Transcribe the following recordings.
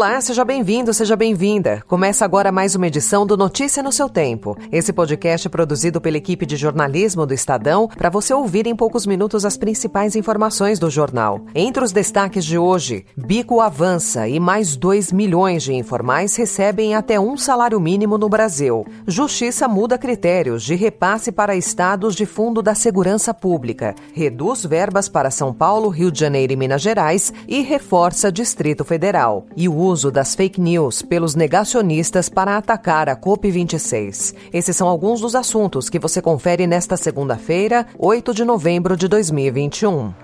Olá, seja bem-vindo, seja bem-vinda. Começa agora mais uma edição do Notícia no seu Tempo. Esse podcast é produzido pela equipe de jornalismo do Estadão para você ouvir em poucos minutos as principais informações do jornal. Entre os destaques de hoje, Bico avança e mais 2 milhões de informais recebem até um salário mínimo no Brasil. Justiça muda critérios de repasse para estados de Fundo da Segurança Pública, reduz verbas para São Paulo, Rio de Janeiro e Minas Gerais e reforça Distrito Federal. E o uso das fake news pelos negacionistas para atacar a COP26. Esses são alguns dos assuntos que você confere nesta segunda-feira, 8 de novembro de 2021.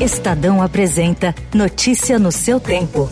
Estadão apresenta Notícia no seu tempo.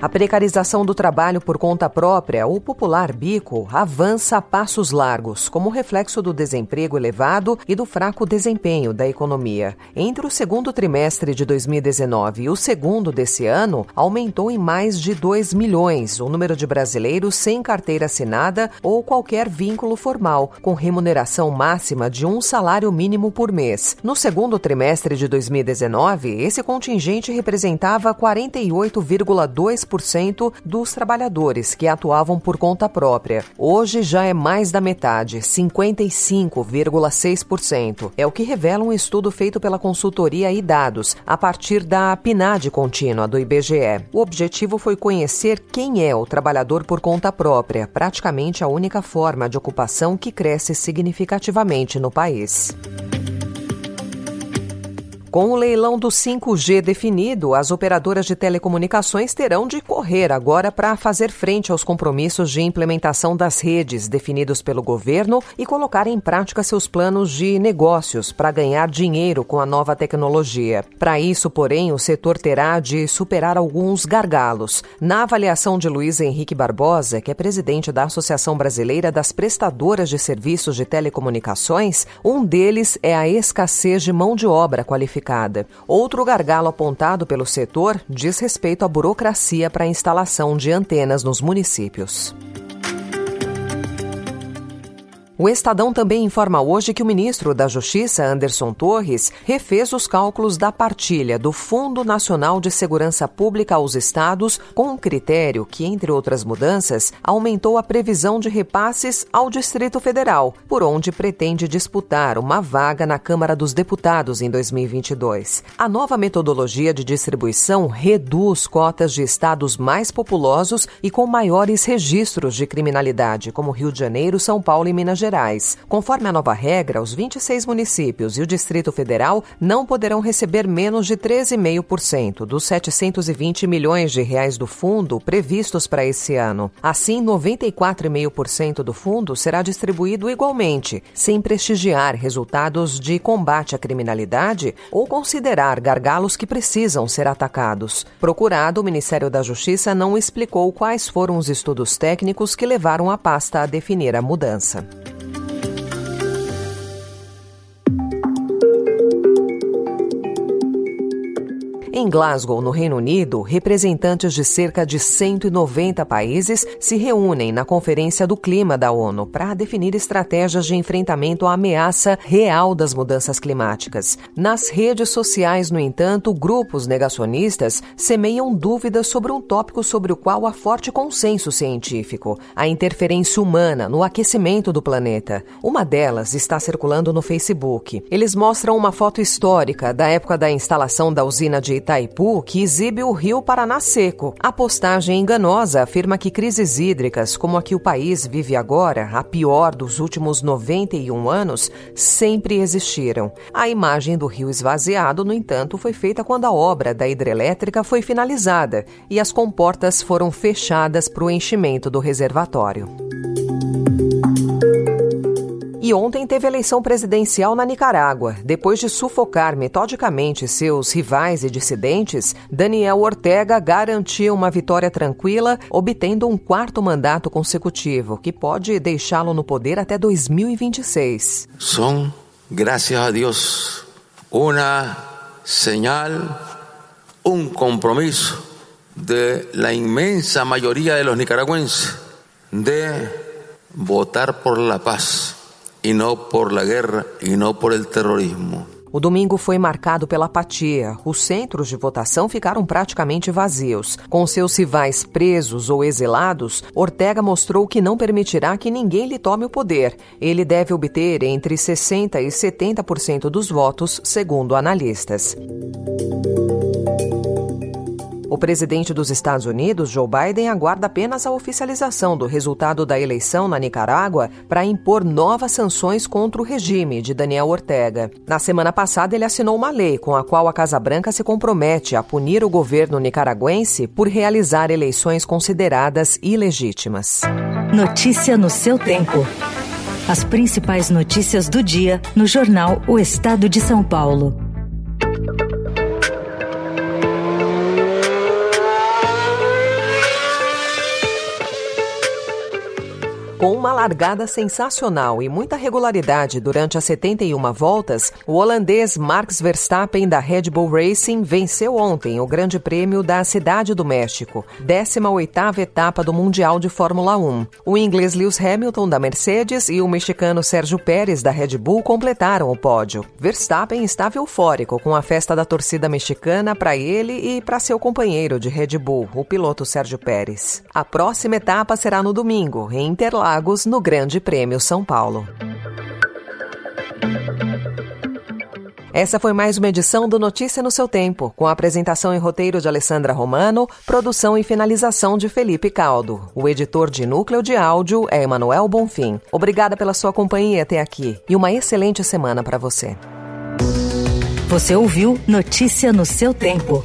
A precarização do trabalho por conta própria, o popular bico, avança a passos largos, como reflexo do desemprego elevado e do fraco desempenho da economia. Entre o segundo trimestre de 2019 e o segundo desse ano, aumentou em mais de 2 milhões o número de brasileiros sem carteira assinada ou qualquer vínculo formal, com remuneração máxima de um salário mínimo por mês. No segundo trimestre de 2019, esse contingente representava 48,2% 10% dos trabalhadores que atuavam por conta própria. Hoje já é mais da metade, 55,6%. É o que revela um estudo feito pela consultoria e dados a partir da PNAD contínua do IBGE. O objetivo foi conhecer quem é o trabalhador por conta própria, praticamente a única forma de ocupação que cresce significativamente no país. Com o leilão do 5G definido, as operadoras de telecomunicações terão de correr agora para fazer frente aos compromissos de implementação das redes definidos pelo governo e colocar em prática seus planos de negócios para ganhar dinheiro com a nova tecnologia. Para isso, porém, o setor terá de superar alguns gargalos. Na avaliação de Luiz Henrique Barbosa, que é presidente da Associação Brasileira das Prestadoras de Serviços de Telecomunicações, um deles é a escassez de mão de obra qualificada Outro gargalo apontado pelo setor diz respeito à burocracia para a instalação de antenas nos municípios. O Estadão também informa hoje que o ministro da Justiça, Anderson Torres, refez os cálculos da partilha do Fundo Nacional de Segurança Pública aos estados com um critério que, entre outras mudanças, aumentou a previsão de repasses ao Distrito Federal, por onde pretende disputar uma vaga na Câmara dos Deputados em 2022. A nova metodologia de distribuição reduz cotas de estados mais populosos e com maiores registros de criminalidade, como Rio de Janeiro, São Paulo e Minas Gerais Gerais. Conforme a nova regra, os 26 municípios e o Distrito Federal não poderão receber menos de 13,5% dos 720 milhões de reais do fundo previstos para esse ano. Assim, 94,5% do fundo será distribuído igualmente, sem prestigiar resultados de combate à criminalidade ou considerar gargalos que precisam ser atacados. Procurado, o Ministério da Justiça não explicou quais foram os estudos técnicos que levaram a pasta a definir a mudança. Em Glasgow, no Reino Unido, representantes de cerca de 190 países se reúnem na Conferência do Clima da ONU para definir estratégias de enfrentamento à ameaça real das mudanças climáticas. Nas redes sociais, no entanto, grupos negacionistas semeiam dúvidas sobre um tópico sobre o qual há forte consenso científico: a interferência humana no aquecimento do planeta. Uma delas está circulando no Facebook. Eles mostram uma foto histórica da época da instalação da usina de Itaipu, que exibe o rio Paraná seco. A postagem enganosa afirma que crises hídricas, como a que o país vive agora, a pior dos últimos 91 anos, sempre existiram. A imagem do rio esvaziado, no entanto, foi feita quando a obra da hidrelétrica foi finalizada e as comportas foram fechadas para o enchimento do reservatório. E ontem teve eleição presidencial na Nicarágua. Depois de sufocar metodicamente seus rivais e dissidentes, Daniel Ortega garantiu uma vitória tranquila, obtendo um quarto mandato consecutivo, que pode deixá-lo no poder até 2026. São, graças a Deus, uma señal un compromiso de la inmensa mayoría de los nicaragüenses de votar por la paz y no por la guerra y no por el terrorismo. O domingo foi marcado pela apatia. Os centros de votação ficaram praticamente vazios. Com seus rivais presos ou exilados, Ortega mostrou que não permitirá que ninguém lhe tome o poder. Ele deve obter entre 60% e 70% dos votos, segundo analistas. O presidente dos Estados Unidos, Joe Biden, aguarda apenas a oficialização do resultado da eleição na Nicarágua para impor novas sanções contra o regime de Daniel Ortega. Na semana passada, ele assinou uma lei com a qual a Casa Branca se compromete a punir o governo nicaragüense por realizar eleições consideradas ilegítimas. Notícia no seu tempo. As principais notícias do dia no jornal O Estado de São Paulo. Com uma largada sensacional e muita regularidade durante as 71 voltas, o holandês Max Verstappen da Red Bull Racing venceu ontem o Grande Prêmio da Cidade do México, 18ª etapa do Mundial de Fórmula 1. O inglês Lewis Hamilton da Mercedes e o mexicano Sérgio Pérez da Red Bull completaram o pódio. Verstappen estava eufórico com a festa da torcida mexicana para ele e para seu companheiro de Red Bull, o piloto Sérgio Pérez. A próxima etapa será no domingo, em Interlagos Interlagos no Grande Prêmio São Paulo. Essa foi mais uma edição do Notícia no seu tempo, com apresentação e roteiro de Alessandra Romano, produção e finalização de Felipe Caldo. O editor de núcleo de áudio é Emanuel Bonfim. Obrigada pela sua companhia até aqui e uma excelente semana para você. Você ouviu Notícia no seu tempo.